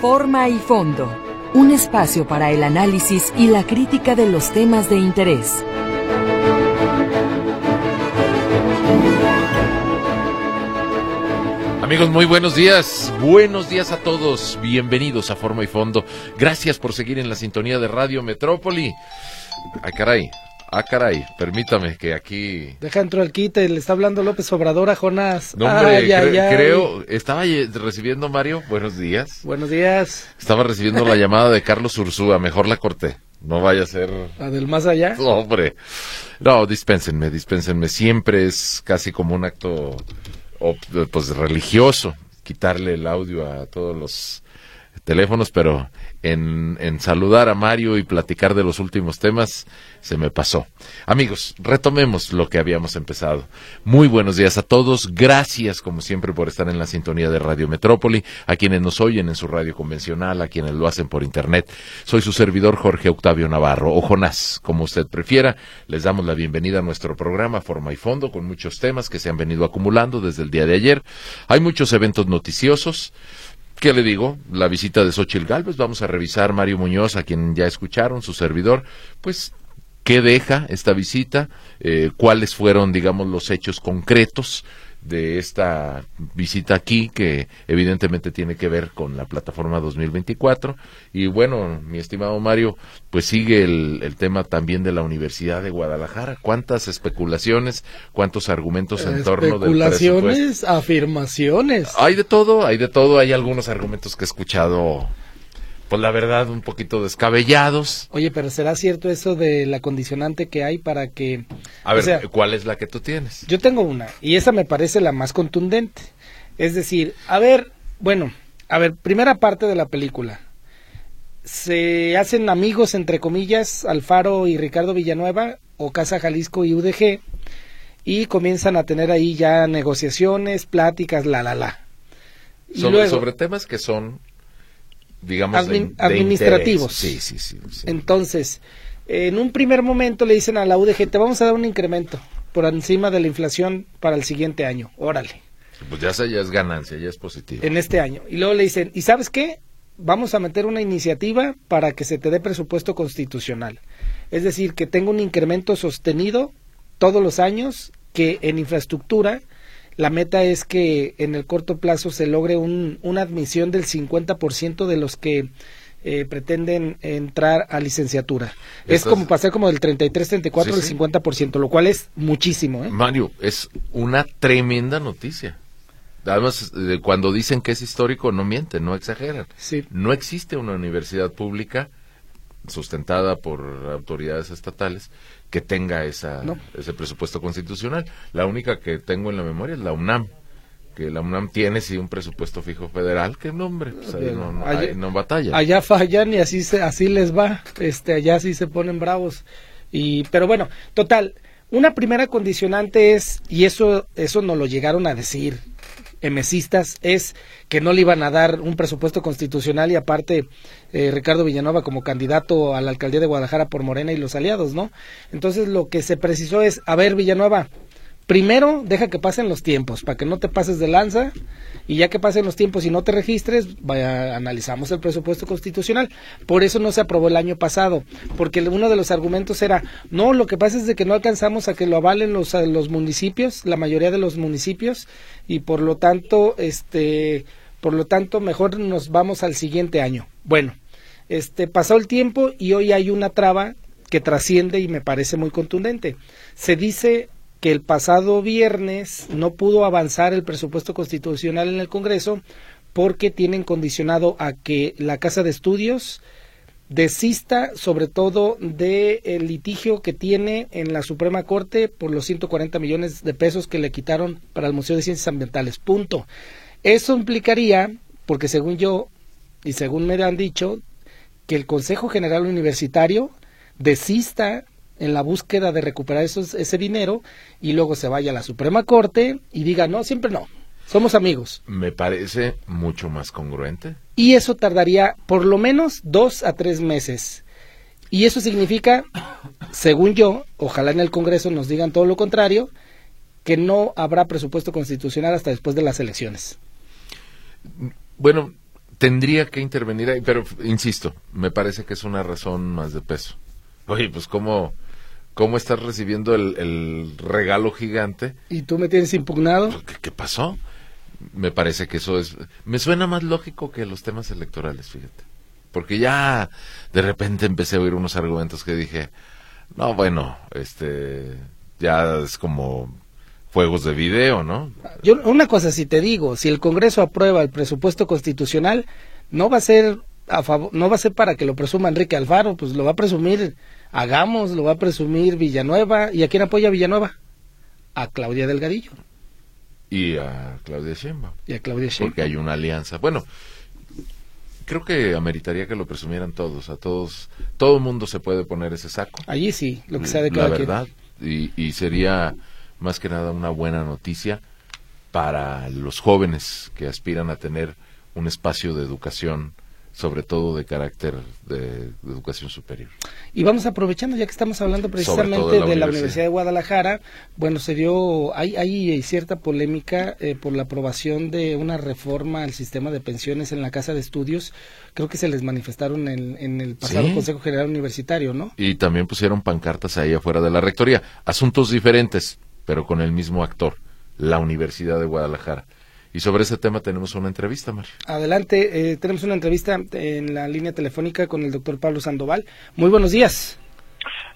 Forma y fondo. Un espacio para el análisis y la crítica de los temas de interés. Amigos, muy buenos días. Buenos días a todos. Bienvenidos a Forma y Fondo. Gracias por seguir en la sintonía de Radio Metrópoli. Ay, caray. Ah, caray. Permítame que aquí. Deja entro al quite, le está hablando López Obrador a Jonás. No, hombre, cre- creo. Estaba recibiendo, Mario. Buenos días. Buenos días. Estaba recibiendo la llamada de Carlos Ursúa. Mejor la corté. No vaya a ser. La del más allá. No, hombre. No, dispénsenme, dispénsenme. Siempre es casi como un acto pues religioso quitarle el audio a todos los teléfonos, pero en, saludar a Mario y platicar de los últimos temas se me pasó. Amigos, retomemos lo que habíamos empezado. Muy buenos días a todos. Gracias, como siempre, por estar en la sintonía de Radio Metrópoli, a quienes nos oyen en su radio convencional, a quienes lo hacen por internet. Soy su servidor Jorge Octavio Navarro, o Jonás, como usted prefiera. Les damos la bienvenida a nuestro programa Forma y Fondo, con muchos temas que se han venido acumulando desde el día de ayer. Hay muchos eventos noticiosos. ¿Qué le digo? La visita de Xochitl Galvez. Vamos a revisar Mario Muñoz, a quien ya escucharon, su servidor. Pues, ¿qué deja esta visita? Eh, ¿Cuáles fueron, digamos, los hechos concretos de esta visita aquí, que evidentemente tiene que ver con la plataforma 2024? Y bueno, mi estimado Mario, pues sigue el, el tema también de la Universidad de Guadalajara. ¿Cuántas especulaciones, cuántos argumentos en torno presupuesto? Especulaciones, afirmaciones. Hay de todo, hay de todo. Hay algunos argumentos que he escuchado, pues la verdad, un poquito descabellados. Oye, pero ¿será cierto eso de la condicionante que hay para que... A ver, sea, ¿cuál es la que tú tienes? Yo tengo una, y esa me parece la más contundente. Es decir, a ver, bueno, a ver, primera parte de la película. Se hacen amigos, entre comillas, Alfaro y Ricardo Villanueva, o Casa Jalisco y UDG, y comienzan a tener ahí ya negociaciones, pláticas, la, la, la. Y Sobre, luego, sobre temas que son, digamos, de- Admin- de administrativos. interés. Sí, sí, sí. sí. Entonces, en un primer momento le dicen a la UDG, te vamos a dar un incremento por encima de la inflación para el siguiente año. Órale. Pues ya, ya es ganancia, ya es positivo. en este año. Y luego le dicen, ¿y sabes qué? Vamos a meter una iniciativa para que se te dé presupuesto constitucional. Es decir, que tenga un incremento sostenido todos los años, que en infraestructura la meta es que en el corto plazo se logre un- una admisión del 50% de los que eh, pretenden entrar a licenciatura. Es como pasar como del 33-34 Sí, al sí. 50%, lo cual es muchísimo. ¿eh? Mario, es una tremenda noticia. Además, eh, cuando dicen que es histórico, no mienten, no exageran. Sí. No existe una universidad pública sustentada por autoridades estatales que tenga esa, No. ese presupuesto constitucional. La única que tengo en la memoria es la UNAM, que la UNAM tiene sí un presupuesto fijo federal, que nombre, pues ahí no, no, Allá- ahí no batalla. Allá fallan y así se, así les va, este, allá sí se ponen bravos. Y, pero bueno, total, una primera condicionante es, y eso, eso nos lo llegaron a decir, emesistas, es que no le iban a dar un presupuesto constitucional y aparte eh, Ricardo Villanueva como candidato a la alcaldía de Guadalajara por Morena y los aliados, ¿no? Entonces lo que se precisó es, a ver Villanueva, primero deja que pasen los tiempos para que no te pases de lanza y ya que pasen los tiempos y no te registres, vaya, analizamos el presupuesto constitucional. Por eso no se aprobó el año pasado, porque uno de los argumentos era, no, lo que pasa es de que no alcanzamos a que lo avalen los, los municipios, la mayoría de los municipios, y por lo tanto, este, por lo tanto, mejor nos vamos al siguiente año. Bueno, este, pasó el tiempo y hoy hay una traba que trasciende y me parece muy contundente. Se dice que el pasado viernes no pudo avanzar el presupuesto constitucional en el Congreso porque tienen condicionado a que la Casa de Estudios desista sobre todo del litigio que tiene en la Suprema Corte por los 140 millones de pesos que le quitaron para el Museo de Ciencias Ambientales. Punto. Eso implicaría, porque según yo y según me han dicho, que el Consejo General Universitario desista en la búsqueda de recuperar esos, ese dinero y luego se vaya a la Suprema Corte y diga, no, siempre no, somos amigos. Me parece mucho más congruente. Y eso tardaría por lo menos dos a tres meses. Y eso significa, según yo, ojalá en el Congreso nos digan todo lo contrario, que no habrá presupuesto constitucional hasta después de las elecciones. Bueno, tendría que intervenir ahí, pero insisto, me parece que es una razón más de peso. Oye, pues cómo, cómo estás recibiendo el, regalo gigante. ¿Y tú me tienes impugnado? Pues, ¿Qué, pasó? Me parece que eso es... Me suena más lógico que los temas electorales, fíjate. Porque ya de repente empecé a oír unos argumentos que dije, no, bueno, este, ya es como juegos de video, ¿no? Yo una cosa si te digo, si el Congreso aprueba el presupuesto constitucional, no va a ser a favor, no va a ser para que lo presuma Enrique Alfaro, pues lo va a presumir Hagamos, lo va a presumir Villanueva, ¿y a quién apoya Villanueva? A Claudia Delgadillo. Y a Claudia Sheinbaum. Y a Claudia Sheinbaum. Porque hay una alianza. Bueno, creo que ameritaría que lo presumieran todos, a todos, todo mundo se puede poner ese saco. Allí sí, lo que sea de cada La verdad, y, y sería más que nada una buena noticia para los jóvenes que aspiran a tener un espacio de educación sobre todo de carácter de, educación superior. Y vamos aprovechando, ya que estamos hablando precisamente de la, Universidad. de Guadalajara, bueno, se dio, hay, hay cierta polémica eh, por la aprobación de una reforma al sistema de pensiones en la Casa de Estudios, creo que se les manifestaron en, en el pasado Consejo General Universitario, ¿no? Y también pusieron pancartas ahí afuera de la Rectoría, asuntos diferentes, pero con el mismo actor, la Universidad de Guadalajara. Y sobre ese tema tenemos una entrevista, Mario. Adelante, eh, tenemos una entrevista en la línea telefónica con el doctor Pablo Sandoval. Muy buenos días.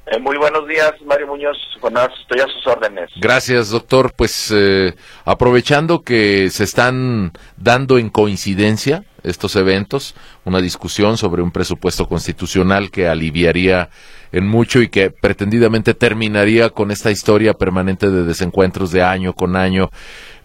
Eh, muy buenos días, Mario Muñoz. Buenas, estoy a sus órdenes. Gracias, doctor. Pues eh, aprovechando que se están dando en coincidencia estos eventos, una discusión sobre un presupuesto constitucional que aliviaría en mucho y que pretendidamente terminaría con esta historia permanente de desencuentros de año con año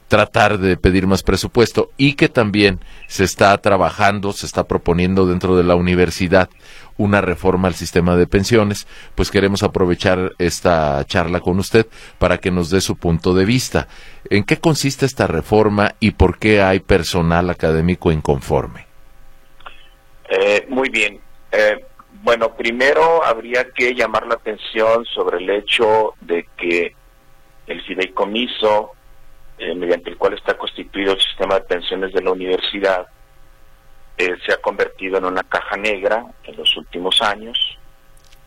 tratar de pedir más presupuesto y que también se está trabajando, se está proponiendo dentro de la universidad una reforma al sistema de pensiones, pues queremos aprovechar esta charla con usted para que nos dé su punto de vista. ¿En qué consiste esta reforma y por qué hay personal académico inconforme? Eh, muy bien. Eh, bueno, primero habría que llamar la atención sobre el hecho de que el fideicomiso eh, mediante el cual está constituido el sistema de pensiones de la universidad, eh, se ha convertido en una caja negra en los últimos años.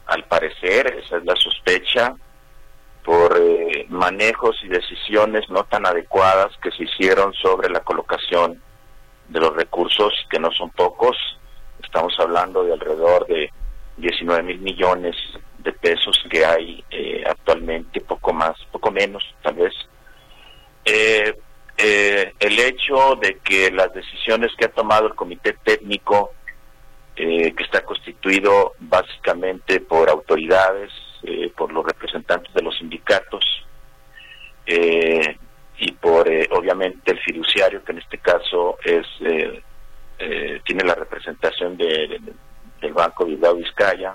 Al parecer, esa es la sospecha, por eh, manejos y decisiones no tan adecuadas que se hicieron sobre la colocación de los recursos, que no son pocos. Estamos hablando de alrededor de 19 mil millones de pesos que hay actualmente, poco más, poco menos tal vez, eh, eh, el hecho de que las decisiones que ha tomado el comité técnico, eh, que está constituido básicamente por autoridades, eh, por los representantes de los sindicatos y por obviamente el fiduciario, que en este caso es tiene la representación de, del Banco Bilbao Vizcaya,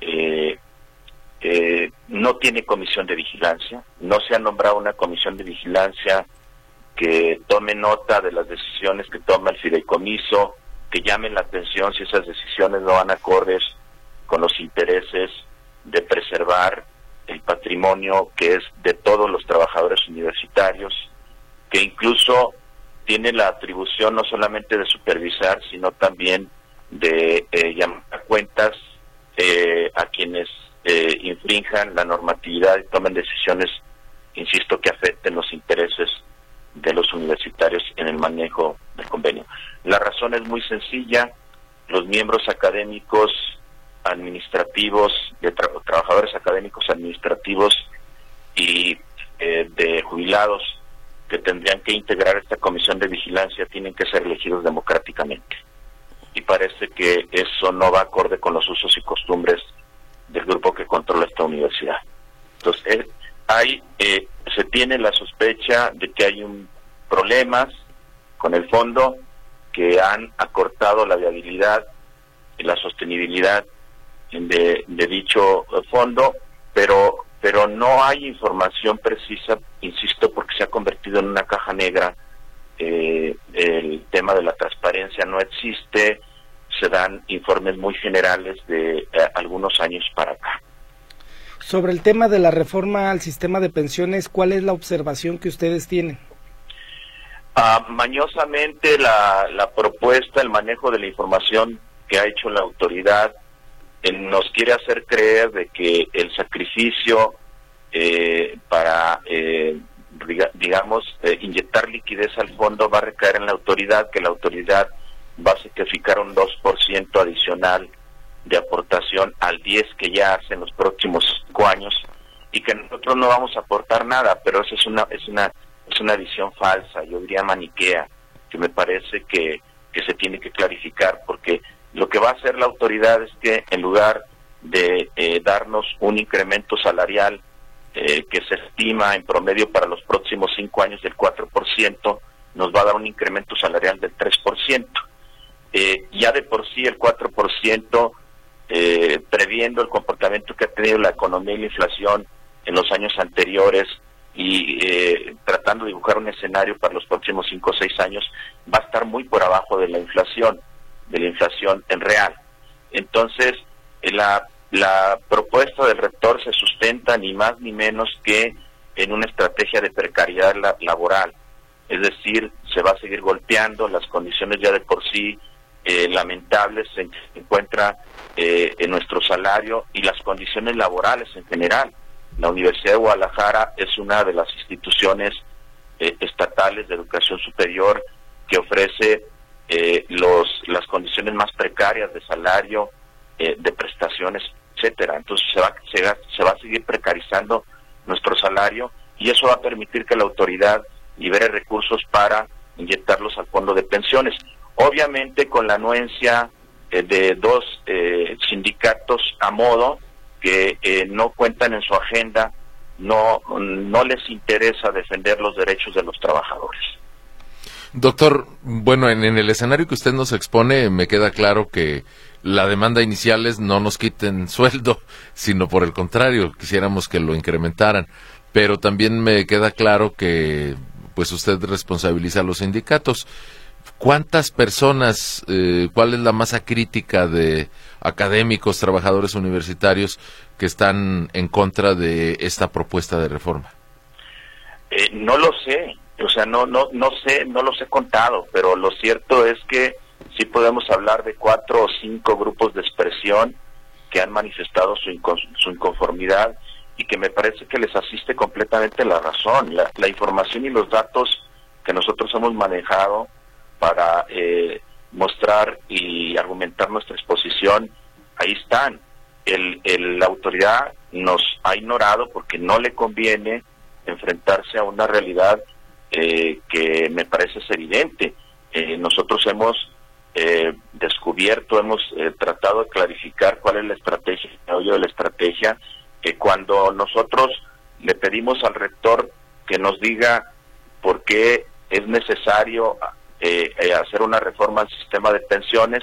eh, eh, no tiene comisión de vigilancia, no se ha nombrado una comisión de vigilancia que tome nota de las decisiones que toma el fideicomiso, que llamen la atención si esas decisiones no van acordes con los intereses de preservar el patrimonio que es de todos los trabajadores universitarios, que incluso tiene la atribución no solamente de supervisar, sino también de eh, llamar a cuentas eh, a quienes eh, infrinjan la normatividad y tomen decisiones, insisto, que afecten los intereses de los universitarios en el manejo del convenio. La razón es muy sencilla, los miembros académicos administrativos, de trabajadores académicos administrativos y eh, de jubilados que tendrían que integrar esta comisión de vigilancia tienen que ser elegidos democráticamente. Y parece que eso no va acorde con los usos y costumbres del grupo que controla esta universidad. Entonces, hay, eh, se tiene la sospecha de que hay un problemas con el fondo que han acortado la viabilidad y la sostenibilidad de, dicho fondo, pero pero no hay información precisa, insisto, porque se ha convertido en una caja negra. Eh, el tema de la transparencia no existe, se dan informes muy generales de eh, algunos años para acá. Sobre el tema de la reforma al sistema de pensiones, ¿cuál es la observación que ustedes tienen? Ah, mañosamente la, la propuesta, el manejo de la información que ha hecho la autoridad eh, nos quiere hacer creer de que el sacrificio eh, para, eh, digamos, inyectar liquidez al fondo va a recaer en la autoridad, que la autoridad va a sacrificar un 2% adicional de aportación al 10 que ya hace en los próximos cinco años y que nosotros no vamos a aportar nada, pero esa es una es una es una visión falsa, yo diría maniquea, que me parece que, que se tiene que clarificar porque lo que va a hacer la autoridad es que en lugar de eh, darnos un incremento salarial eh, que se estima en promedio para los próximos cinco años del 4%, nos va a dar un incremento salarial del 3%. Eh, ya de por sí el 4%, eh, previendo el comportamiento que ha tenido la economía y la inflación en los años anteriores y eh, tratando de dibujar un escenario para los próximos cinco o seis años, va a estar muy por abajo de la inflación de la inflación en real. Entonces, eh, la, la propuesta del rector se sustenta ni más ni menos que en una estrategia de precariedad laboral. Es decir, se va a seguir golpeando, las condiciones ya de por sí eh, lamentables se encuentra eh, en nuestro salario y las condiciones laborales en general. La Universidad de Guadalajara es una de las instituciones estatales de educación superior que ofrece eh, los, las condiciones más precarias de salario, eh, de prestaciones, etcétera. Entonces se va, se, se va a seguir precarizando nuestro salario y eso va a permitir que la autoridad libere recursos para inyectarlos al fondo de pensiones. Obviamente con la anuencia eh, de dos eh, sindicatos a modo que eh, no cuentan en su agenda, no, no les interesa defender los derechos de los trabajadores. Doctor, bueno, en, el escenario que usted nos expone, me queda claro que la demanda inicial es no nos quiten sueldo, sino por el contrario, quisiéramos que lo incrementaran. Pero también me queda claro que pues usted responsabiliza a los sindicatos. ¿Cuántas personas, eh, cuál es la masa crítica de académicos, trabajadores universitarios que están en contra de esta propuesta de reforma? Eh, no lo sé, o sea, no, no, no sé, no los he contado, pero lo cierto es que sí podemos hablar de cuatro o cinco grupos de expresión que han manifestado su, su inconformidad y que me parece que les asiste completamente la razón. La, la información y los datos que nosotros hemos manejado para eh, mostrar y argumentar nuestra exposición, ahí están. El, la autoridad nos ha ignorado porque no le conviene enfrentarse a una realidad eh, que me parece ser evidente. Eh, nosotros hemos eh, descubierto, hemos eh, tratado de clarificar cuál es la estrategia, el de la estrategia, que cuando nosotros le pedimos al rector que nos diga por qué es necesario eh, eh, hacer una reforma al sistema de pensiones,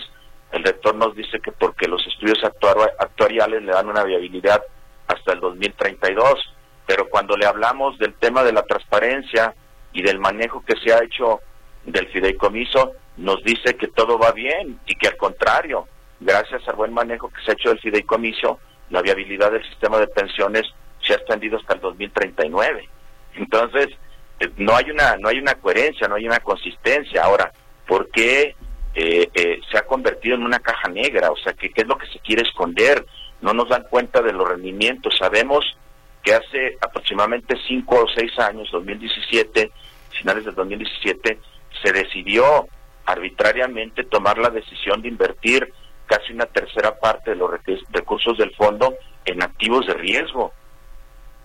el rector nos dice que porque los estudios actuariales le dan una viabilidad hasta el 2032, pero cuando le hablamos del tema de la transparencia, y del manejo que se ha hecho del fideicomiso, nos dice que todo va bien y que al contrario, gracias al buen manejo que se ha hecho del fideicomiso, la viabilidad del sistema de pensiones se ha extendido hasta el 2039. Entonces, no hay una no hay una coherencia, no hay una consistencia. Ahora, ¿por qué eh, eh, se ha convertido en una caja negra? O sea, ¿qué, ¿qué es lo que se quiere esconder? No nos dan cuenta de los rendimientos. Sabemos que hace aproximadamente cinco o seis años, 2017, finales del 2017, se decidió arbitrariamente tomar la decisión de invertir casi una tercera parte de los recursos del fondo en activos de riesgo.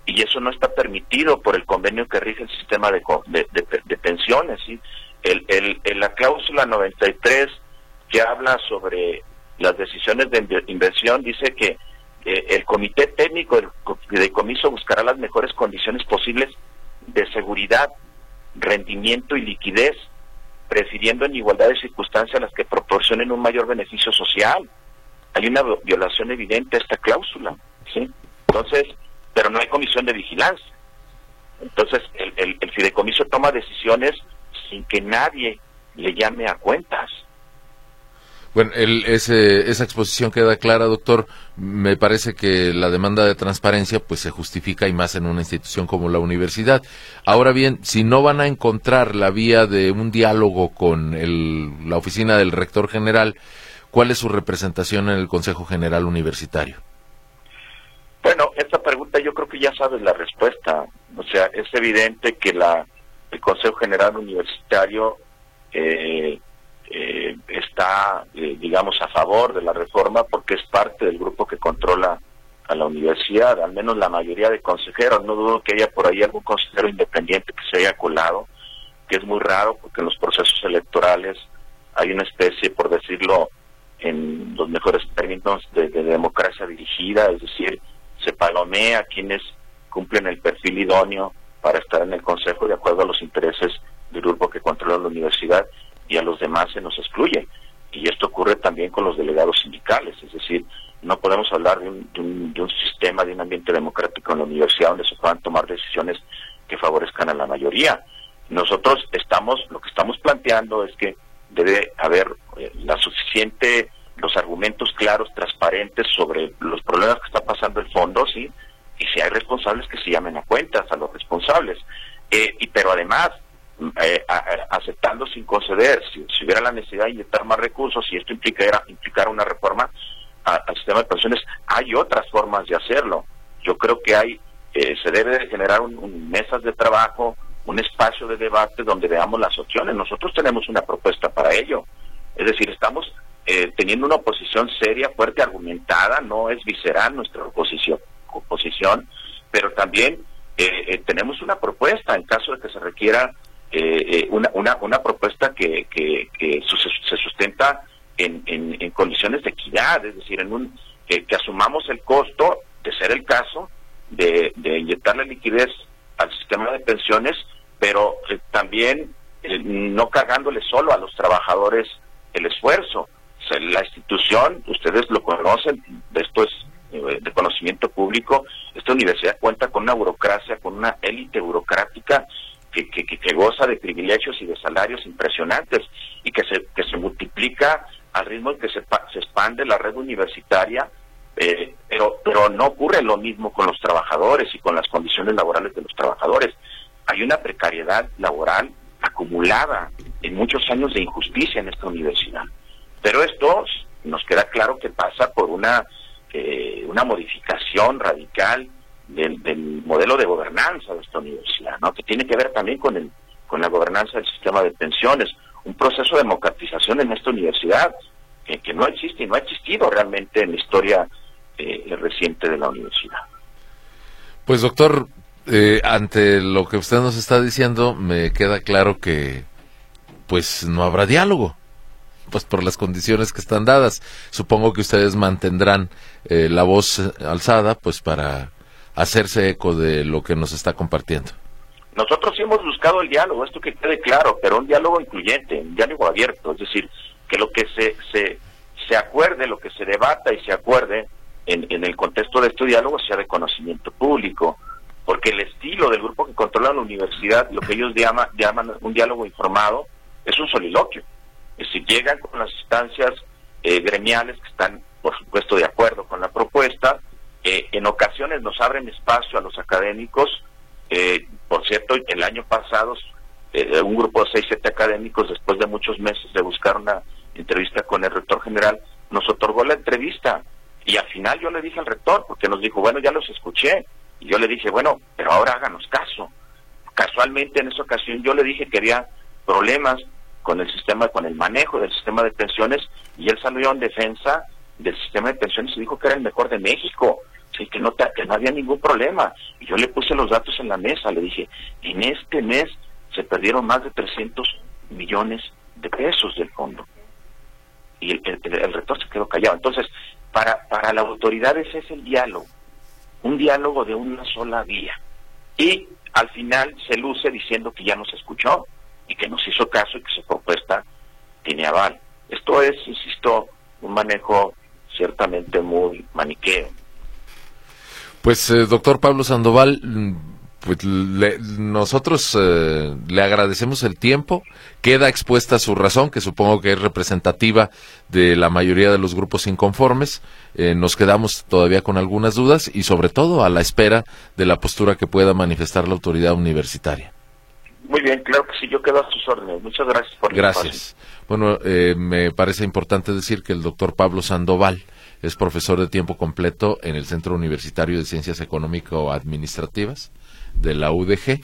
Y eso no está permitido por el convenio que rige el sistema de, de, pensiones. ¿sí? El, el, la cláusula 93 que habla sobre las decisiones de inversión dice que eh, el comité técnico del comiso buscará las mejores condiciones posibles de seguridad, rendimiento y liquidez, prefiriendo en igualdad de circunstancias las que proporcionen un mayor beneficio social. Hay una violación evidente a esta cláusula, ¿sí? Entonces, pero no hay comisión de vigilancia. Entonces, el, el, el fideicomiso toma decisiones sin que nadie le llame a cuentas. Bueno, esa exposición queda clara, doctor. Me parece que la demanda de transparencia pues se justifica y más en una institución como la universidad. Ahora bien, si no van a encontrar la vía de un diálogo con la oficina del rector general, ¿cuál es su representación en el Consejo General Universitario? Bueno, yo creo que ya sabes la respuesta. O sea, es evidente que la, el Consejo General Universitario eh, eh, está, eh, digamos, a favor de la reforma porque es parte del grupo que controla a la universidad, al menos la mayoría de consejeros. No dudo que haya por ahí algún consejero independiente que se haya colado, que es muy raro porque en los procesos electorales hay una especie, por decirlo en los mejores términos, de democracia dirigida, es decir, se palomea quienes cumplen el perfil idóneo para estar en el consejo de acuerdo a los intereses del grupo que controla la universidad y a los demás se nos excluye. Y esto ocurre también con los delegados sindicales, es decir, no podemos hablar de un, de un, sistema, de un ambiente democrático en la universidad donde se puedan tomar decisiones que favorezcan a la mayoría. Nosotros estamos, lo que estamos planteando es que debe haber eh, la suficiente, los argumentos claros, transparentes sobre los problemas que está pasando el fondo, ¿sí? Y si hay responsables que se llamen a cuentas a los responsables. Eh, y pero además eh, aceptando sin conceder, si, hubiera la necesidad de inyectar más recursos y esto implicara, implicar una reforma al sistema de pensiones, hay otras formas de hacerlo. Yo creo que hay, eh, se debe de generar un, mesas de trabajo, un espacio de debate donde veamos las opciones. Nosotros tenemos una propuesta para ello. Es decir, estamos eh, teniendo una oposición seria, fuerte, argumentada, no es visceral nuestra oposición, oposición pero también tenemos una propuesta en caso de que se requiera eh, eh, una, una, una propuesta que, que, se sustenta en, en, condiciones de equidad, es decir, en un que asumamos el costo, de ser el caso, de, de inyectarle liquidez al sistema de pensiones, pero eh, también no cargándole solo a los trabajadores el esfuerzo. La institución, ustedes lo conocen, esto es de conocimiento público, esta universidad cuenta con una burocracia, con una élite burocrática que, que, goza de privilegios y de salarios impresionantes y que se, que se multiplica al ritmo en que se, se expande la red universitaria, eh, pero, pero no ocurre lo mismo con los trabajadores y con las condiciones laborales de los trabajadores. Hay una precariedad laboral acumulada en muchos años de injusticia en esta universidad. Pero esto nos queda claro que pasa por una, eh, una modificación radical del, modelo de gobernanza de esta universidad, ¿no? que tiene que ver también con, el, con la gobernanza del sistema de pensiones, un proceso de democratización en esta universidad que, que no existe y no ha existido realmente en la historia eh, reciente de la universidad. Pues doctor, eh, ante lo que usted nos está diciendo, me queda claro que pues no habrá diálogo pues por las condiciones que están dadas. Supongo que ustedes mantendrán eh, la voz alzada, pues para hacerse eco de lo que nos está compartiendo. Nosotros sí hemos buscado el diálogo, esto que quede claro, pero un diálogo incluyente, un diálogo abierto, es decir, que lo que se, se, se acuerde, lo que se debata y se acuerde en, en el contexto de este diálogo sea de conocimiento público, porque el estilo del grupo que controla la universidad, lo que ellos llaman, llaman un diálogo informado, es un soliloquio. Decir, llegan con las instancias eh, gremiales que están, por supuesto, de acuerdo con la propuesta, eh, en ocasiones nos abren espacio a los académicos. Eh, por cierto, el año pasado eh, un grupo de seis, siete académicos, después de muchos meses de buscar una entrevista con el rector general, nos otorgó la entrevista. Y al final yo le dije al rector, porque nos dijo, bueno, ya los escuché. Y yo le dije, bueno, pero ahora háganos caso. Casualmente en esa ocasión yo le dije que había problemas con el sistema, con el manejo del sistema de pensiones, y él salió en defensa del sistema de pensiones y dijo que era el mejor de México, sí, que no, que no había ningún problema. Y yo le puse los datos en la mesa, le dije, en este mes se perdieron más de 300 millones de pesos del fondo. Y el, el, rector se quedó callado. Entonces, para, para la autoridad ese es el diálogo, un diálogo de una sola vía. Y al final se luce diciendo que ya nos escuchó y que nos hizo caso y que su propuesta tiene aval. Esto es, insisto, un manejo ciertamente muy maniqueo. Pues, eh, doctor Pablo Sandoval, mm, pues nosotros eh, le agradecemos el tiempo, queda expuesta su razón, que supongo que es representativa de la mayoría de los grupos inconformes, eh, nos quedamos todavía con algunas dudas y sobre todo a la espera de la postura que pueda manifestar la autoridad universitaria. Muy bien, claro que sí, yo quedo a sus órdenes. Muchas gracias por Gracias. Bueno, eh, me parece importante decir que el doctor Pablo Sandoval es profesor de tiempo completo en el Centro Universitario de Ciencias Económico-Administrativas de la UDG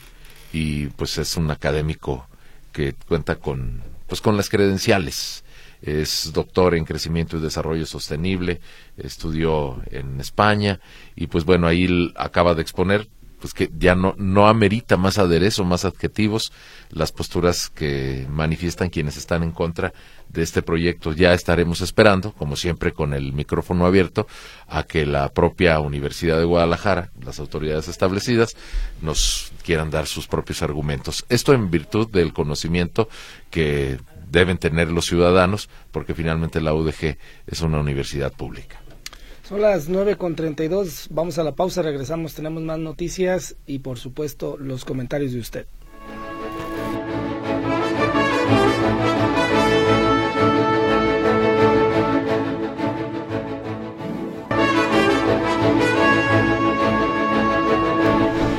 y pues es un académico que cuenta con pues con las credenciales es doctor en crecimiento y desarrollo sostenible estudió en España y pues bueno ahí acaba de exponer pues que ya no, no amerita más aderezo, más adjetivos, las posturas que manifiestan quienes están en contra de este proyecto. Ya estaremos esperando, como siempre con el micrófono abierto, a que la propia Universidad de Guadalajara, las autoridades establecidas, nos quieran dar sus propios argumentos. Esto en virtud del conocimiento que deben tener los ciudadanos, porque finalmente la UDG es una universidad pública. Son las 9.32, vamos a la pausa, regresamos, tenemos más noticias y por supuesto los comentarios de usted.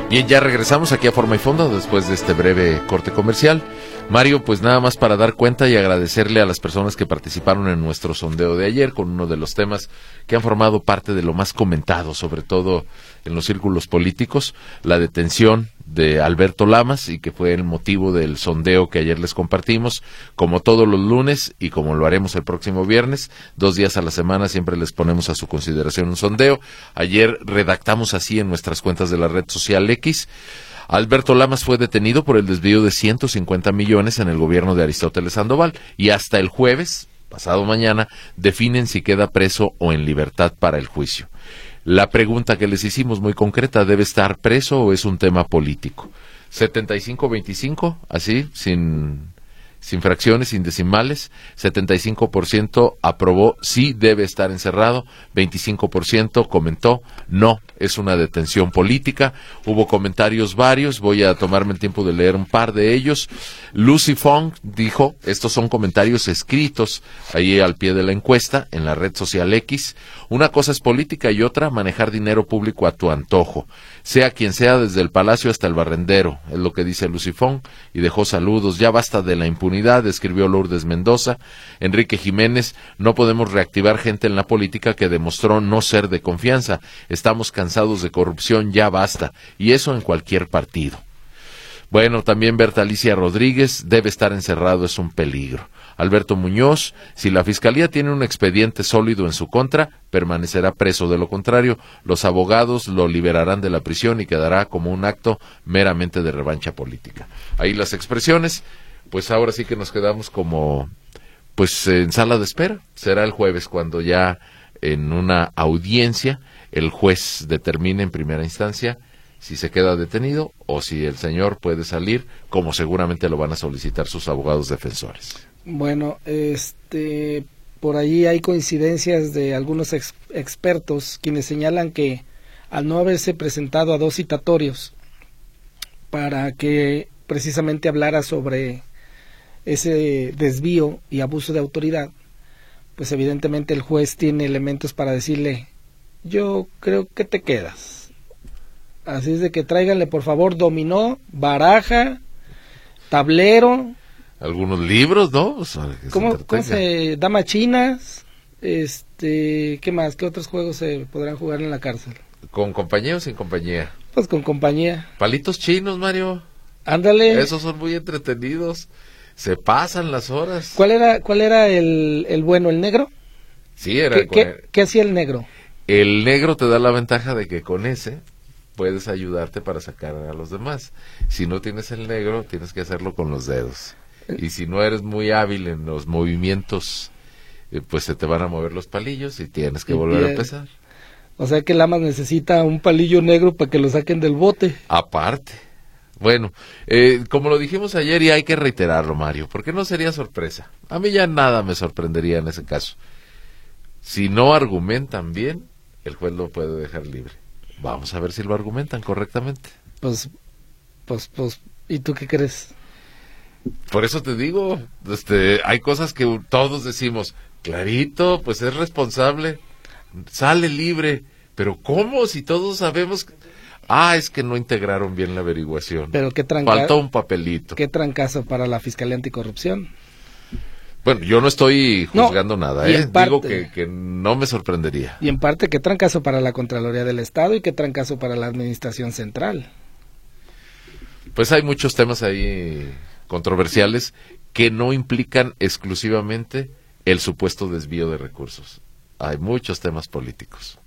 Bien, ya regresamos aquí a Forma y Fondo después de este breve corte comercial. Mario, pues nada más para dar cuenta y agradecerle a las personas que participaron en nuestro sondeo de ayer con uno de los temas que han formado parte de lo más comentado, sobre todo en los círculos políticos, la detención de Alberto Lamas y que fue el motivo del sondeo que ayer les compartimos, como todos los lunes y como lo haremos el próximo viernes, dos días a la semana siempre les ponemos a su consideración un sondeo. Ayer redactamos así en nuestras cuentas de la red social X. Alberto Lamas fue detenido por el desvío de 150 millones en el gobierno de Aristóteles Sandoval y hasta el jueves, pasado mañana, definen si queda preso o en libertad para el juicio. La pregunta que les hicimos muy concreta, ¿debe estar preso o es un tema político? 75-25, así, sin sin fracciones, sin decimales, 75% aprobó sí debe estar encerrado, 25% comentó no, es una detención política. Hubo comentarios varios, voy a tomarme el tiempo de leer un par de ellos. Lucy Fong dijo, estos son comentarios escritos ahí al pie de la encuesta en la red social X, una cosa es política y otra manejar dinero público a tu antojo sea quien sea, desde el palacio hasta el barrendero, es lo que dice Lucifón, y dejó saludos. Ya basta de la impunidad, escribió Lourdes Mendoza. Enrique Jiménez, no podemos reactivar gente en la política que demostró no ser de confianza. Estamos cansados de corrupción, ya basta. Y eso en cualquier partido. Bueno, también Berta Alicia Rodríguez debe estar encerrado, es un peligro. Alberto Muñoz, si la Fiscalía tiene un expediente sólido en su contra, permanecerá preso. De lo contrario, los abogados lo liberarán de la prisión y quedará como un acto meramente de revancha política. Ahí las expresiones, pues ahora sí que nos quedamos como pues en sala de espera. Será el jueves cuando ya en una audiencia el juez determine en primera instancia si se queda detenido o si el señor puede salir, como seguramente lo van a solicitar sus abogados defensores. Bueno, este, por ahí hay coincidencias de algunos expertos quienes señalan que al no haberse presentado a dos citatorios para que precisamente hablara sobre ese desvío y abuso de autoridad, pues evidentemente el juez tiene elementos para decirle, yo creo que te quedas. Así es de que tráiganle por favor dominó, baraja, tablero, algunos libros, ¿no? ¿Cómo, se, Damas chinas? Este, ¿Qué más? ¿Qué otros juegos se podrán jugar en la cárcel? ¿Con compañía o sin compañía? Pues con compañía. Palitos chinos, Mario. Ándale. Esos son muy entretenidos. Se pasan las horas. ¿Cuál era, cuál era el, el bueno, el negro? Sí, era. ¿Qué, ¿Qué hacía el negro? El negro te da la ventaja de que con ese puedes ayudarte para sacar a los demás. Si no tienes el negro, tienes que hacerlo con los dedos. Y si no eres muy hábil en los movimientos, eh, pues se te van a mover los palillos y tienes que volver a empezar. O sea que Lamas necesita un palillo negro para que lo saquen del bote. Aparte. Bueno, eh, como lo dijimos ayer y hay que reiterarlo, Mario, porque no sería sorpresa. A mí ya nada me sorprendería en ese caso. Si no argumentan bien, el juez lo puede dejar libre. Vamos a ver si lo argumentan correctamente. Pues Pues, pues, ¿y tú qué crees? Por eso te digo, este, hay cosas que todos decimos, clarito, pues es responsable, sale libre, pero ¿cómo si todos sabemos? que- Ah, es que no integraron bien la averiguación. Pero qué tranca- Faltó un papelito. Qué trancazo para la Fiscalía Anticorrupción. Bueno, yo no estoy No, juzgando nada, y ¿eh? parte- Digo que, que no me sorprendería. Y en parte, qué trancazo para la Contraloría del Estado y qué trancazo para la Administración Central. Pues hay muchos temas ahí controversiales que no implican exclusivamente el supuesto desvío de recursos. Hay muchos temas políticos.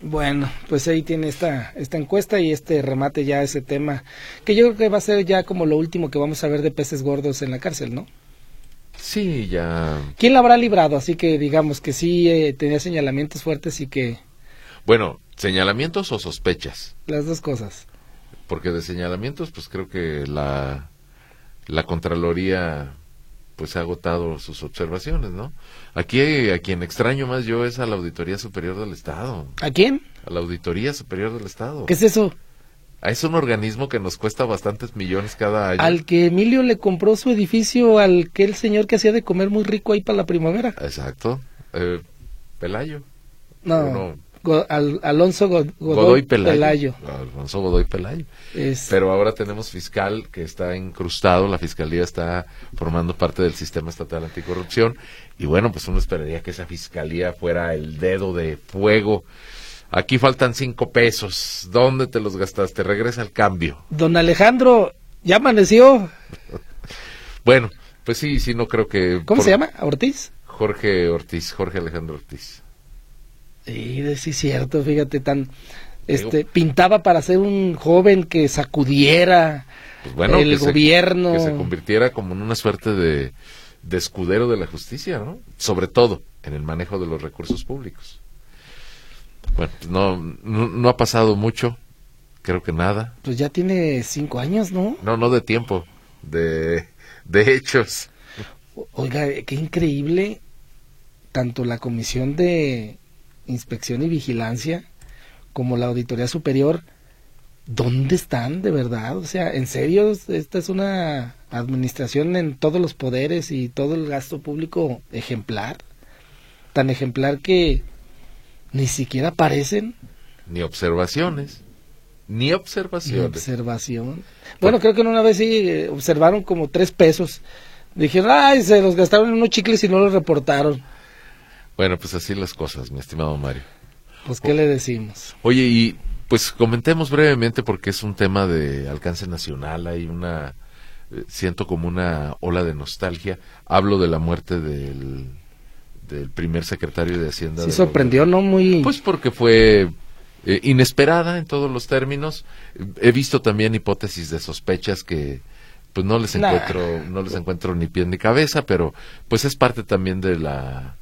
Bueno, pues ahí tiene esta, esta encuesta y este remate ya a ese tema, que yo creo que va a ser ya como lo último que vamos a ver de peces gordos en la cárcel, ¿no? Sí, ya. ¿Quién la habrá librado? Así que digamos que sí eh, tenía señalamientos fuertes y que Bueno, señalamientos o sospechas. las dos cosas. Porque de señalamientos, pues creo que la, la Contraloría pues ha agotado sus observaciones, ¿no? Aquí a quien extraño más yo es a la Auditoría Superior del Estado. ¿A quién? A la Auditoría Superior del Estado. ¿Qué es eso? Es un organismo que nos cuesta bastantes millones cada año. Al que Emilio le compró su edificio al que el señor que hacía de comer muy rico ahí para la primavera. Exacto. Eh, Pelayo. No, No. Al- Alonso Go- Godoy, Godoy Pelayo. Pelayo. Alfonso Godoy Pelayo. Es- Pero ahora tenemos fiscal que está incrustado, la fiscalía está formando parte del sistema estatal anticorrupción y bueno, pues uno esperaría que esa fiscalía fuera el dedo de fuego. Aquí faltan cinco pesos. ¿Dónde te los gastaste? Regresa al cambio. Don Alejandro, ¿ya amaneció? Bueno, pues sí, sí, no creo que... ¿Cómo por- se llama? ¿Ortiz? Jorge Ortiz, Jorge Alejandro Ortiz. Sí, sí, cierto, fíjate, tan... Este, pintaba para ser un joven que sacudiera Pues bueno, el que se- gobierno. que se convirtiera como en una suerte de, de escudero de la justicia, ¿no? Sobre todo en el manejo de los recursos públicos. Bueno, pues no, no, no ha pasado mucho, creo que nada. Pues ya tiene cinco años, ¿no? No, no de tiempo, de, de hechos. Oiga, qué increíble, tanto la Comisión de Inspección y Vigilancia como la Auditoría Superior, ¿dónde están de verdad? O sea, en serio, esta es una administración en todos los poderes y todo el gasto público ejemplar, tan ejemplar que ni siquiera aparecen Ni observaciones, ni ni observaciones. observación. Bueno, creo que una vez sí eh, observaron como tres pesos. Dijeron, ay, se los gastaron en unos chicles y no los reportaron. Bueno, pues así las cosas, mi estimado Mario. Pues, ¿qué le decimos? Oye, y pues comentemos brevemente porque es un tema de alcance nacional, hay una, eh, siento como una ola de nostalgia. Hablo de la muerte del, del primer secretario de Hacienda. Sí sorprendió, ¿no? Muy... Pues porque fue eh, inesperada en todos los términos. He visto también hipótesis de sospechas que pues no les Nah. encuentro no les encuentro ni pie ni cabeza, pero pues es parte también de la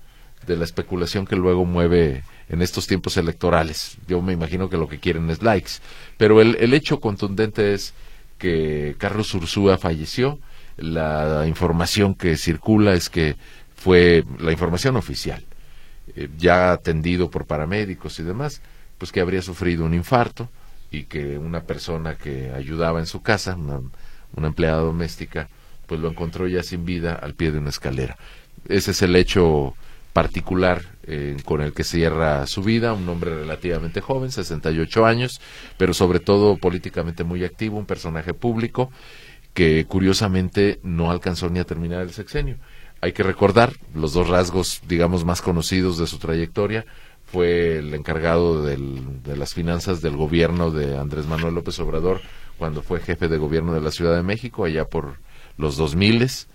de la especulación que luego mueve en estos tiempos electorales. Yo me imagino que lo que quieren es likes, pero el, el hecho contundente es que Carlos Ursúa falleció. La información que circula es que fue la información oficial eh, ya atendido por paramédicos y demás, pues que habría sufrido un infarto y que una persona que ayudaba en su casa, una, una empleada doméstica, pues lo encontró ya sin vida al pie de una escalera. Ese es el hecho particular eh, con el que cierra su vida, un hombre relativamente joven, 68 años, pero sobre todo políticamente muy activo, un personaje público que curiosamente no alcanzó ni a terminar el sexenio. Hay que recordar los dos rasgos, digamos, más conocidos de su trayectoria. Fue el encargado del- de las finanzas del gobierno de Andrés Manuel López Obrador cuando fue jefe de gobierno de la Ciudad de México, allá por los 2000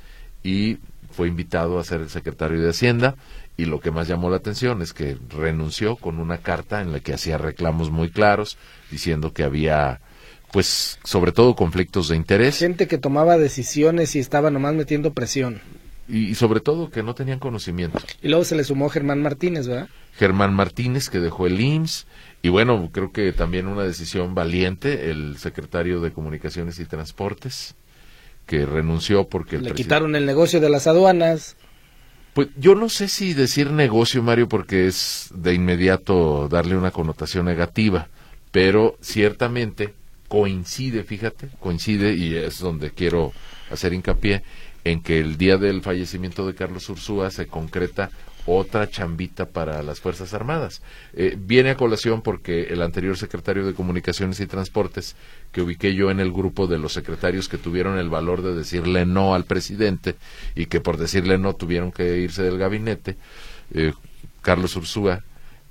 y fue invitado a ser el secretario de Hacienda y lo que más llamó la atención es que renunció con una carta en la que hacía reclamos muy claros diciendo que había pues sobre todo conflictos de interés Gente que tomaba decisiones y estaba nomás metiendo presión. y, y sobre todo que no tenían conocimiento. Y luego se le sumó Germán Martínez, ¿verdad? Germán Martínez, que dejó el IMSS, y bueno, creo que también una decisión valiente, el secretario de Comunicaciones y Transportes, que renunció porque el Le quitaron el negocio de las aduanas. Pues yo no sé si decir negocio, Mario, porque es de inmediato darle una connotación negativa, pero ciertamente coincide, fíjate, coincide, y es donde quiero hacer hincapié, en que el día del fallecimiento de Carlos Ursúa se concreta otra chambita para las Fuerzas Armadas. Eh, viene a colación porque el anterior secretario de Comunicaciones y Transportes, que ubiqué yo en el grupo de los secretarios que tuvieron el valor de decirle no al presidente y que por decirle no tuvieron que irse del gabinete, eh, Carlos Ursúa,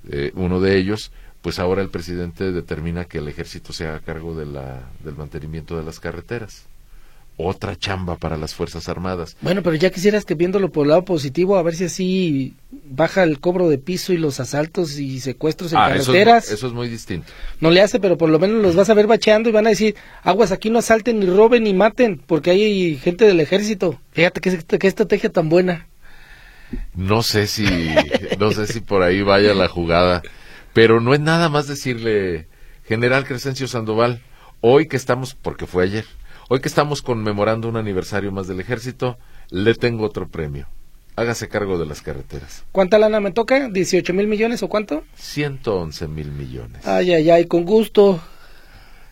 eh, uno de ellos, pues ahora el presidente determina que el ejército se haga cargo de la, del mantenimiento de las carreteras otra chamba para las Fuerzas Armadas. Bueno, pero ya quisieras que viéndolo por el lado positivo, a ver si así baja el cobro de piso y los asaltos y secuestros en ah, carreteras. Eso es, muy distinto. No le hace, pero por lo menos los vas a ver bacheando y van a decir, aguas, aquí no asalten, ni roben, ni maten, porque hay gente del ejército. Fíjate qué, qué estrategia tan buena. No sé si, no sé si por ahí vaya la jugada, pero no es nada más decirle, General Crescencio Sandoval, hoy que estamos, porque fue ayer, Hoy que estamos conmemorando un aniversario más del ejército, le tengo otro premio. Hágase cargo de las carreteras. ¿Cuánta lana me toca? ¿18 mil millones o cuánto? 111 mil millones. Ay, ay, ay, con gusto.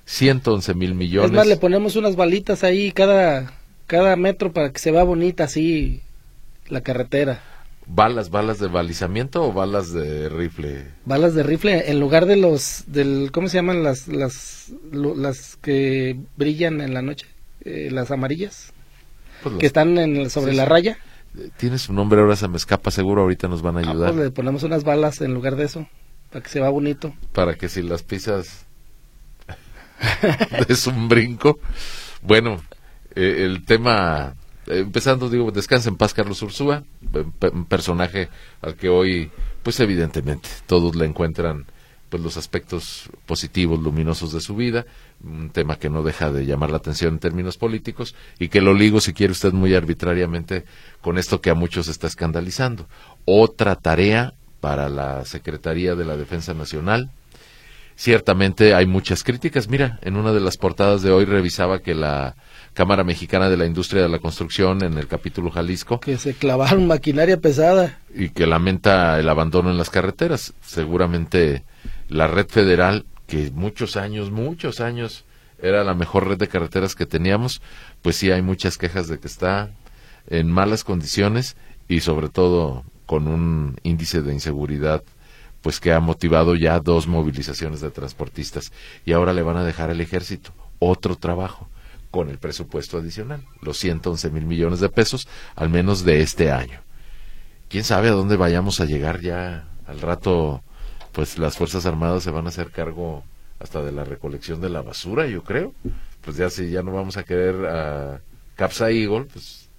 111 mil millones. Es más, le ponemos unas balitas ahí cada, cada metro para que se vea bonita así la carretera. ¿Balas, balas de balizamiento o balas de rifle? Balas de rifle en lugar de los, del, ¿cómo se llaman las, las, las que brillan en la noche? Eh, las amarillas. Pues que están en, sobre la raya. Tiene su nombre, ahora se me escapa, seguro ahorita nos van a ah, ayudar. pues le ponemos unas balas en lugar de eso, para que se vea bonito. Para que si las pisas es un brinco. Bueno, eh, el tema empezando, digo, descansa en paz Carlos Ursúa, un personaje al que hoy, pues evidentemente, todos le encuentran pues los aspectos positivos, luminosos de su vida, un tema que no deja de llamar la atención en términos políticos y que lo ligo, si quiere usted, muy arbitrariamente con esto que a muchos está escandalizando. Otra tarea para la Secretaría de la Defensa Nacional. Ciertamente hay muchas críticas. Mira, en una de las portadas de hoy revisaba que la Cámara Mexicana de la Industria de la Construcción en el capítulo Jalisco. Que se clavaron maquinaria pesada. Y que lamenta el abandono en las carreteras. Seguramente la red federal, que muchos años, muchos años era la mejor red de carreteras que teníamos, pues sí hay muchas quejas de que está en malas condiciones y sobre todo con un índice de inseguridad pues que ha motivado ya dos movilizaciones de transportistas y ahora le van a dejar al ejército otro trabajo con el presupuesto adicional, los 111 mil millones de pesos, al menos de este año. ¿Quién sabe a dónde vayamos a llegar ya al rato? Pues las Fuerzas Armadas se van a hacer cargo hasta de la recolección de la basura, yo creo. Pues ya si ya no vamos a querer a Capsa Eagle, pues...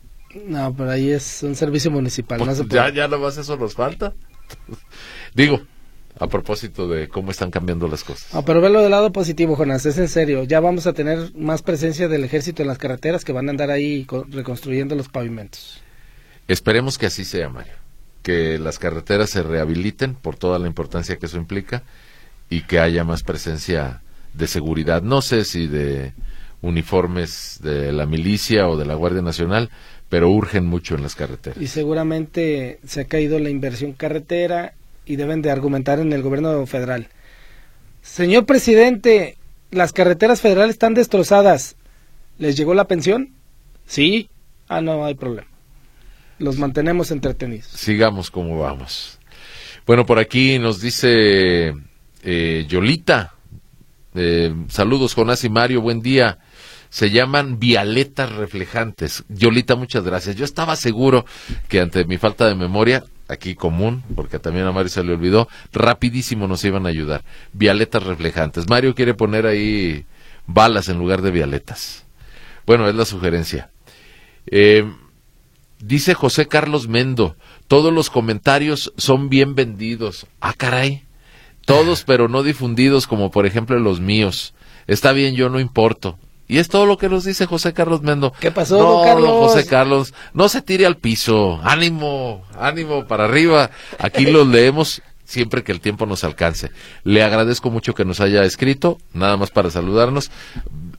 No, pero ahí es un servicio municipal. Pues ya, ya más eso nos falta. Digo, a propósito de cómo están cambiando las cosas. Ah, pero velo del lado positivo, Jonas, es en serio. Ya vamos a tener más presencia del ejército en las carreteras que van a andar ahí reconstruyendo los pavimentos. Esperemos que así sea, Mario. Que las carreteras se rehabiliten por toda la importancia que eso implica y que haya más presencia de seguridad. No sé si de uniformes de la milicia o de la Guardia Nacional, pero urgen mucho en las carreteras. Y seguramente se ha caído la inversión carretera y deben de argumentar en el gobierno federal. Señor presidente, las carreteras federales están destrozadas. ¿Les llegó la pensión? Sí. Ah, no hay problema. Los mantenemos entretenidos. Sigamos como vamos. Bueno, por aquí nos dice eh, Yolita. Eh, saludos, Jonás y Mario. Buen día se llaman vialetas reflejantes. Yolita, muchas gracias. Yo estaba seguro que ante mi falta de memoria aquí común, porque también a Mario se le olvidó, rapidísimo nos iban a ayudar. Vialetas reflejantes. Mario quiere poner ahí balas en lugar de vialetas. Bueno, es la sugerencia. Eh, dice José Carlos Mendo, todos los comentarios son bien vendidos. Ah, caray. Todos, pero no difundidos, como por ejemplo los míos. Está bien, yo no importo. Y es todo lo que nos dice José Carlos Mendo. ¿Qué pasó, Carlos? José Carlos, no se tire al piso. Ánimo, ánimo para arriba. Aquí los leemos siempre que el tiempo nos alcance. Le agradezco mucho que nos haya escrito, nada más para saludarnos.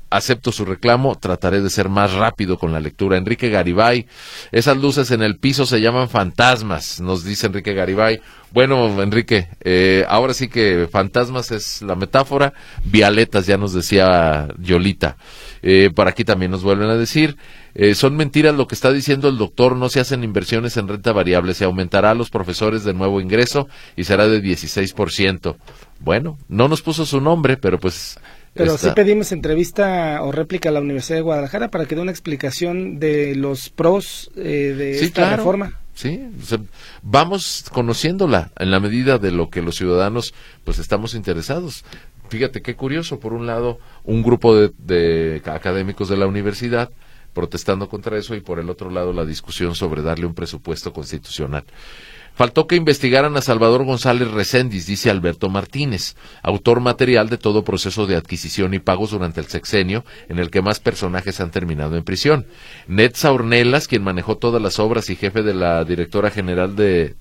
Acepto su reclamo, trataré de ser más rápido con la lectura. Enrique Garibay, esas luces en el piso se llaman fantasmas, nos dice Enrique Garibay. Bueno, Enrique, eh, ahora sí que fantasmas es la metáfora, vialetas, ya nos decía Yolita. Eh, por aquí también nos vuelven a decir, eh, son mentiras lo que está diciendo el doctor, no se hacen inversiones en renta variable, se aumentará a los profesores de nuevo ingreso y será de 16%. Bueno, no nos puso su nombre, pero pues pero sí pedimos entrevista o réplica a la Universidad de Guadalajara para que dé una explicación de los pros eh, de esta reforma. Sí, vamos conociéndola en la medida de lo que los ciudadanos pues estamos interesados. Fíjate qué curioso, por un lado, un grupo de académicos de la universidad protestando contra eso y por el otro lado la discusión sobre darle un presupuesto constitucional. Faltó que investigaran a Salvador González Recendis, dice Alberto Martínez, autor material de todo proceso de adquisición y pagos durante el sexenio, en el que más personajes han terminado en prisión. Netza Ornelas, quien manejó todas las obras y jefe de la directora general de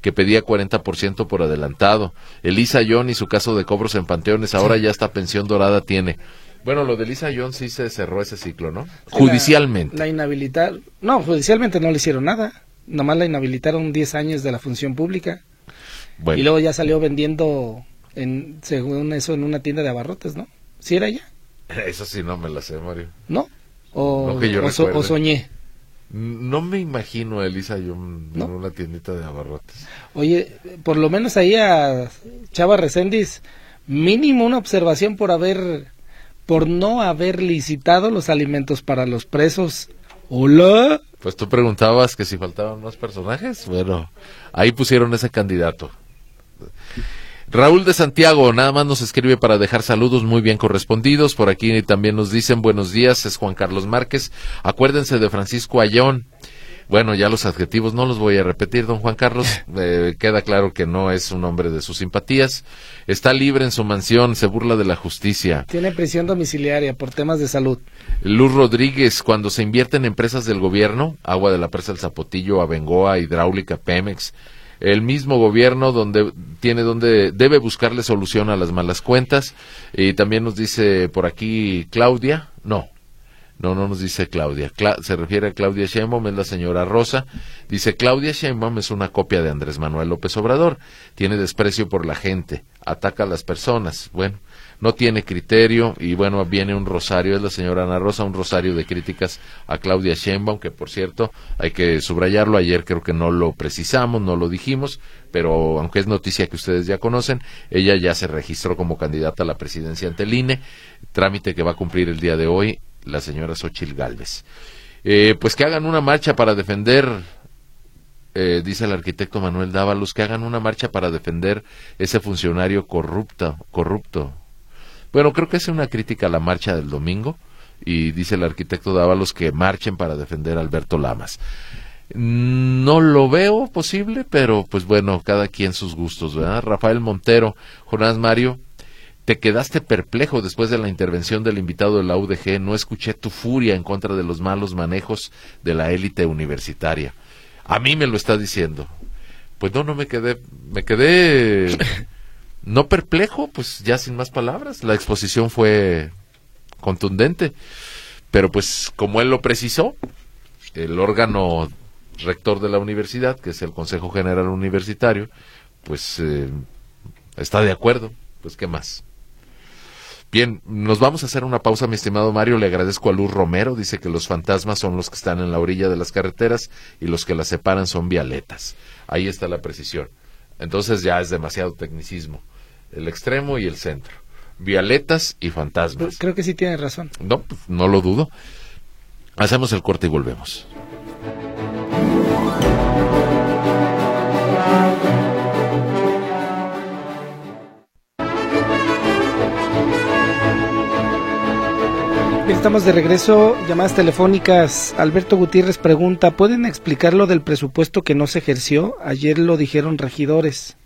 que pedía 40% por adelantado. Elisa John y su caso de cobros en panteones, ahora ya esta pensión dorada tiene. Bueno, lo de Elisa John sí se cerró ese ciclo, ¿no? Judicialmente. La, la inhabilitar. No, judicialmente no le hicieron nada nomás la inhabilitaron 10 años de la función pública. Y luego ya salió vendiendo, en, según eso, en una tienda de abarrotes, ¿no? ¿Sí era ella? Eso sí no me la sé, Mario. ¿No? O, soñé. No me imagino a Elisa yo en una tiendita de abarrotes. Oye, por lo menos ahí a Chava Recendis, mínimo una observación por haber, por no haber licitado los alimentos para los presos. Hola. Pues tú preguntabas que si faltaban más personajes. Bueno, ahí pusieron ese candidato. Raúl de Santiago, nada más nos escribe para dejar saludos muy bien correspondidos. Por aquí también nos dicen buenos días, es Juan Carlos Márquez. Acuérdense de Francisco Ayón. Bueno, ya los adjetivos no los voy a repetir, don Juan Carlos. Eh, queda claro que no es un hombre de sus simpatías. Está libre en su mansión, se burla de la justicia. Tiene prisión domiciliaria por temas de salud. Luz Rodríguez, cuando se invierte en empresas del gobierno, Agua de la Presa del Zapotillo, Abengoa, Hidráulica, Pemex, el mismo gobierno donde tiene donde debe buscarle solución a las malas cuentas y también nos dice por aquí Claudia, no, no, no nos dice Claudia. se refiere a Claudia Sheinbaum, es la señora Rosa. Dice, Claudia Sheinbaum es una copia de Andrés Manuel López Obrador. Tiene desprecio por la gente, ataca a las personas. Bueno, no tiene criterio y bueno, viene un rosario, es la señora Ana Rosa, un rosario de críticas a Claudia Sheinbaum, que por cierto, hay que subrayarlo, ayer creo que no lo precisamos, no lo dijimos, pero aunque es noticia que ustedes ya conocen, ella ya se registró como candidata a la presidencia ante el INE, trámite que va a cumplir el día de hoy la señora Xochil Gálvez. Eh, pues que hagan una marcha para defender, eh, dice el arquitecto Manuel Dávalos, que hagan una marcha para defender ese funcionario corrupto, corrupto. Bueno, creo que es una crítica a la marcha del domingo y dice el arquitecto Dávalos que marchen para defender a Alberto Lamas. No lo veo posible, pero pues bueno, cada quien sus gustos, ¿verdad? Rafael Montero, Jonás Mario, te quedaste perplejo después de la intervención del invitado de la UDG. No escuché tu furia en contra de los malos manejos de la élite universitaria. A mí me lo está diciendo. Pues no, no me quedé, me quedé no perplejo, pues ya sin más palabras. La exposición fue contundente, pero pues como él lo precisó, el órgano rector de la universidad, que es el Consejo General Universitario, pues eh, está de acuerdo. Pues qué más. Bien, nos vamos a hacer una pausa, mi estimado Mario. Le agradezco a Luz Romero. Dice que los fantasmas son los que están en la orilla de las carreteras y los que las separan son vialetas. Ahí está la precisión. Entonces ya es demasiado tecnicismo. El extremo y el centro. Vialetas y fantasmas. Creo que sí tiene razón. No, pues, no lo dudo. Hacemos el corte y volvemos. Estamos de regreso, llamadas telefónicas. Alberto Gutiérrez pregunta, ¿pueden explicar lo del presupuesto que no se ejerció? Ayer lo dijeron regidores.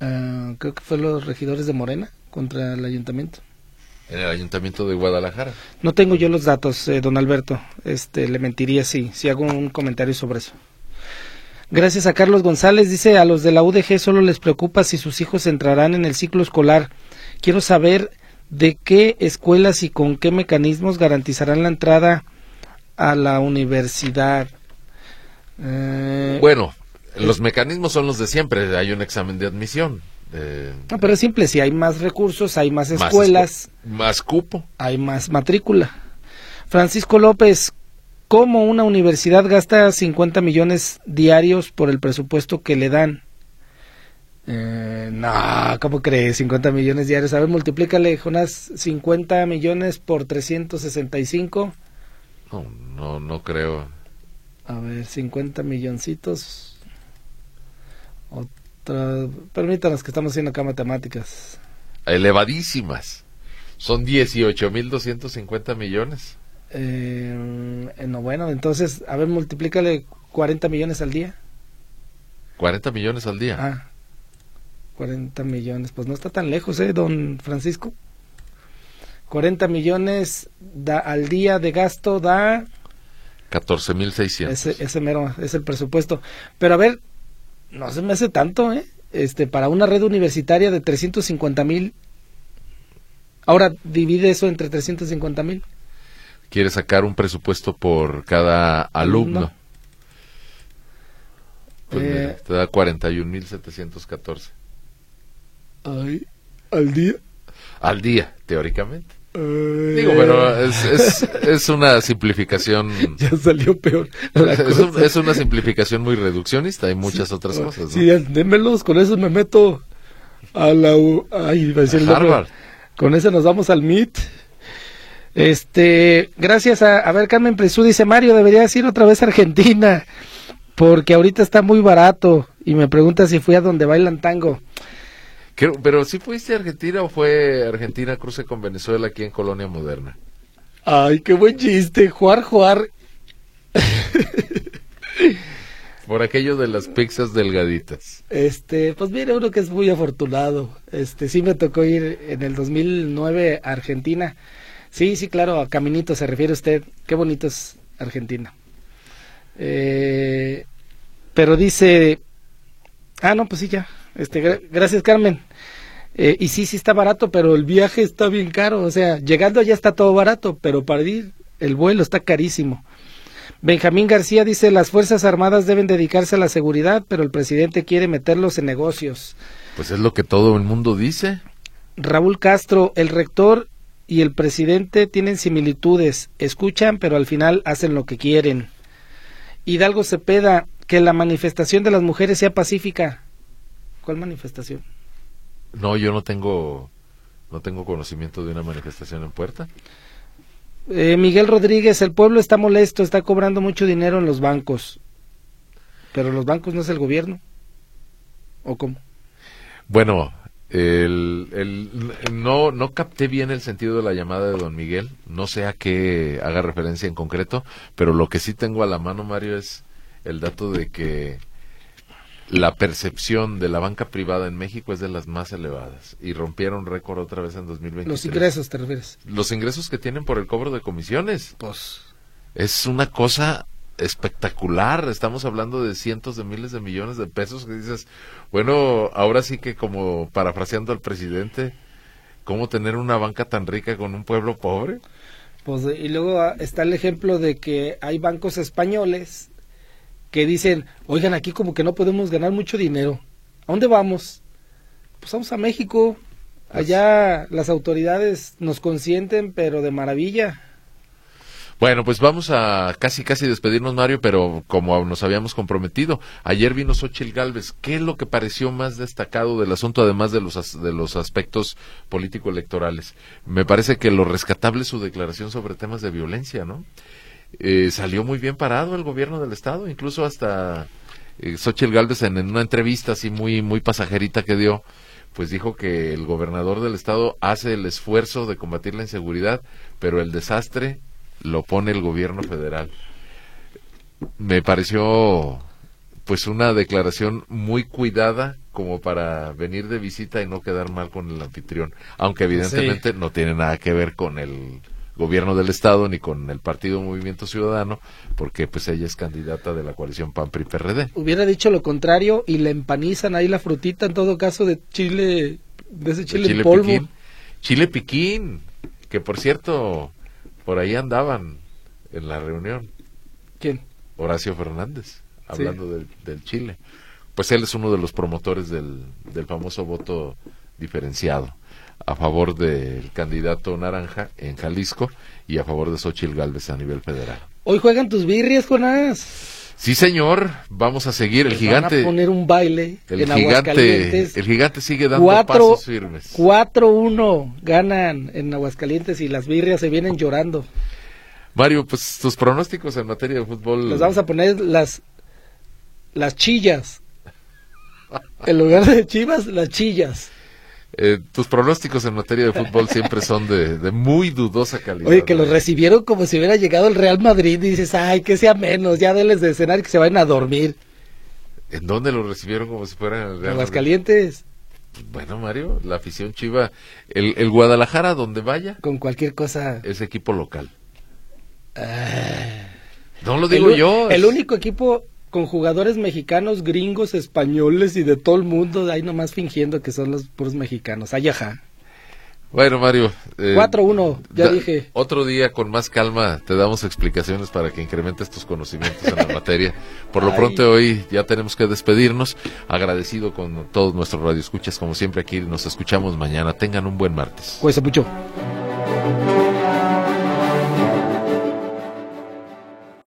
Ah, creo que fue los regidores de Morena contra el ayuntamiento. En el ayuntamiento de Guadalajara. No tengo yo los datos, eh, don Alberto. Este, le mentiría si, si hago un comentario sobre eso. Gracias a Carlos González. Dice, a los de la UDG solo les preocupa si sus hijos entrarán en el ciclo escolar. Quiero saber ¿De qué escuelas y con qué mecanismos garantizarán la entrada a la universidad? Eh, bueno, los mecanismos son los de siempre. Hay un examen de admisión. no, pero es simple. Si hay más recursos, hay más escuelas. Más, cupo. Hay más matrícula. Francisco López, ¿cómo una universidad gasta 50 millones diarios por el presupuesto que le dan? Eh, no, ¿cómo crees? 50 millones diarios. A ver, multiplícale, Jonás, 50 millones por 365. No, no, no creo. A ver, 50 milloncitos. Otra. Permítanos que estamos haciendo acá matemáticas. Elevadísimas. Son 18.250 millones. Eh, no, bueno, entonces, a ver, multiplícale 40 millones al día. 40 millones al día. Ah, 40 millones. Pues no está tan lejos, ¿eh, don Francisco? 40 millones da, al día de gasto da 14.600. Ese, ese mero es el presupuesto. Pero a ver, no se me hace tanto, ¿eh? Este, para una red universitaria de 350 mil. Ahora divide eso entre 350 mil. Quiere sacar un presupuesto por cada alumno. Pues eh, te da 41.714. Ay, ¿al día? Al día, teóricamente. Digo, pero es, es, una simplificación. Ya salió peor. Es, una simplificación muy reduccionista, hay muchas otras cosas. Sí, démelos, con eso me meto a la. Ay, Harvard. Con eso nos vamos al MIT. Este, gracias a, a ver, Carmen Presú dice: Mario, deberías ir otra vez a Argentina, porque ahorita está muy barato. Y me pregunta si fui a donde bailan tango pero si fuiste a Argentina o fue Argentina cruce con Venezuela aquí en Colonia Moderna. Ay, qué buen chiste, juar, juar. Por aquello de las pizzas delgaditas. Este, pues mire, uno que es muy afortunado. Este, sí me tocó ir en el 2009 a Argentina. Sí, sí, claro, a Caminito se refiere usted. Qué bonito es Argentina. Eh, pero dice, ah, no, pues sí, ya. Este, gracias, Carmen. Eh, y sí, sí está barato, pero el viaje está bien caro. O sea, llegando allá está todo barato, pero para ir el vuelo está carísimo. Benjamín García dice, las Fuerzas Armadas deben dedicarse a la seguridad, pero el presidente quiere meterlos en negocios. Pues es lo que todo el mundo dice. Raúl Castro, el rector y el presidente tienen similitudes, escuchan, pero al final hacen lo que quieren. Hidalgo Cepeda, que la manifestación de las mujeres sea pacífica. ¿Cuál manifestación? No, yo no tengo, no tengo conocimiento de una manifestación en Puerta. Eh, Miguel Rodríguez, el pueblo está molesto, está cobrando mucho dinero en los bancos. Pero los bancos no es el gobierno. ¿O cómo? Bueno, el, el, no, no capté bien el sentido de la llamada de don Miguel. No sé a qué haga referencia en concreto, pero lo que sí tengo a la mano, Mario, es el dato de que la percepción de la banca privada en México es de las más elevadas y rompieron récord otra vez en 2020. Los ingresos, te refieres. Los ingresos que tienen por el cobro de comisiones. Pues. Es una cosa espectacular. Estamos hablando de cientos de miles de millones de pesos que dices, bueno, ahora sí que como parafraseando al presidente, ¿cómo tener una banca tan rica con un pueblo pobre? Pues y luego ah, está el ejemplo de que hay bancos españoles que dicen, oigan, aquí como que no podemos ganar mucho dinero. ¿A dónde vamos? Pues vamos a México. Pues Allá las autoridades nos consienten, pero de maravilla. Bueno, pues vamos a casi casi despedirnos, Mario, pero como nos habíamos comprometido, ayer vino Xochitl Galvez. ¿Qué es lo que pareció más destacado del asunto, además de los, de los aspectos político-electorales? Me parece que lo rescatable es su declaración sobre temas de violencia, ¿no? Eh, salió muy bien parado el gobierno del estado, incluso hasta eh, Xochitl Galvez en, una entrevista así muy, muy pasajerita que dio, pues dijo que el gobernador del estado hace el esfuerzo de combatir la inseguridad, pero el desastre lo pone el gobierno federal. Me pareció pues una declaración muy cuidada como para venir de visita y no quedar mal con el anfitrión, aunque evidentemente no tiene nada que ver con el gobierno del estado ni con el partido Movimiento Ciudadano, porque pues ella es candidata de la coalición PAN PRI PRD. Hubiera dicho lo contrario y le empanizan ahí la frutita en todo caso de chile de ese chile, polvo. Chile Piquín, que por cierto, por ahí andaban en la reunión. ¿Quién? Horacio Fernández, hablando del, del, Chile. Pues él es uno de los promotores del, del famoso voto diferenciado a favor del candidato naranja en Jalisco y a favor de Xochitl Galvez a nivel federal. Hoy juegan tus birrias, Jonás. Sí, señor, vamos a seguir. El gigante. Van a poner un baile el en gigante, El gigante sigue dando pasos firmes. 4-1 ganan en Aguascalientes y las birrias se vienen llorando. Mario, pues tus pronósticos en materia de fútbol. Les vamos a poner las las chillas. en lugar de chivas, las chillas. Eh, tus pronósticos en materia de fútbol siempre son de, muy dudosa calidad. Oye, que los recibieron como si hubiera llegado el Real Madrid y dices, ay, que sea menos, ya denles de cenar y que se vayan a dormir. ¿En dónde los recibieron como si fueran el Real Madrid? calientes. Bueno, Mario, la afición chiva, el, el, Guadalajara, donde vaya. Con cualquier cosa. Es equipo local. Ah. no lo digo yo. El único equipo con jugadores mexicanos, gringos, españoles y de todo el mundo, ahí nomás fingiendo que son los puros mexicanos. Ay, ajá. Bueno, Mario. 4-1, eh, ya dije. Otro día con más calma te damos explicaciones para que incrementes tus conocimientos en la materia. Por lo pronto hoy ya tenemos que despedirnos. Agradecido con todos nuestros radioescuchas, como siempre aquí nos escuchamos mañana. Tengan un buen martes. Cuesta mucho.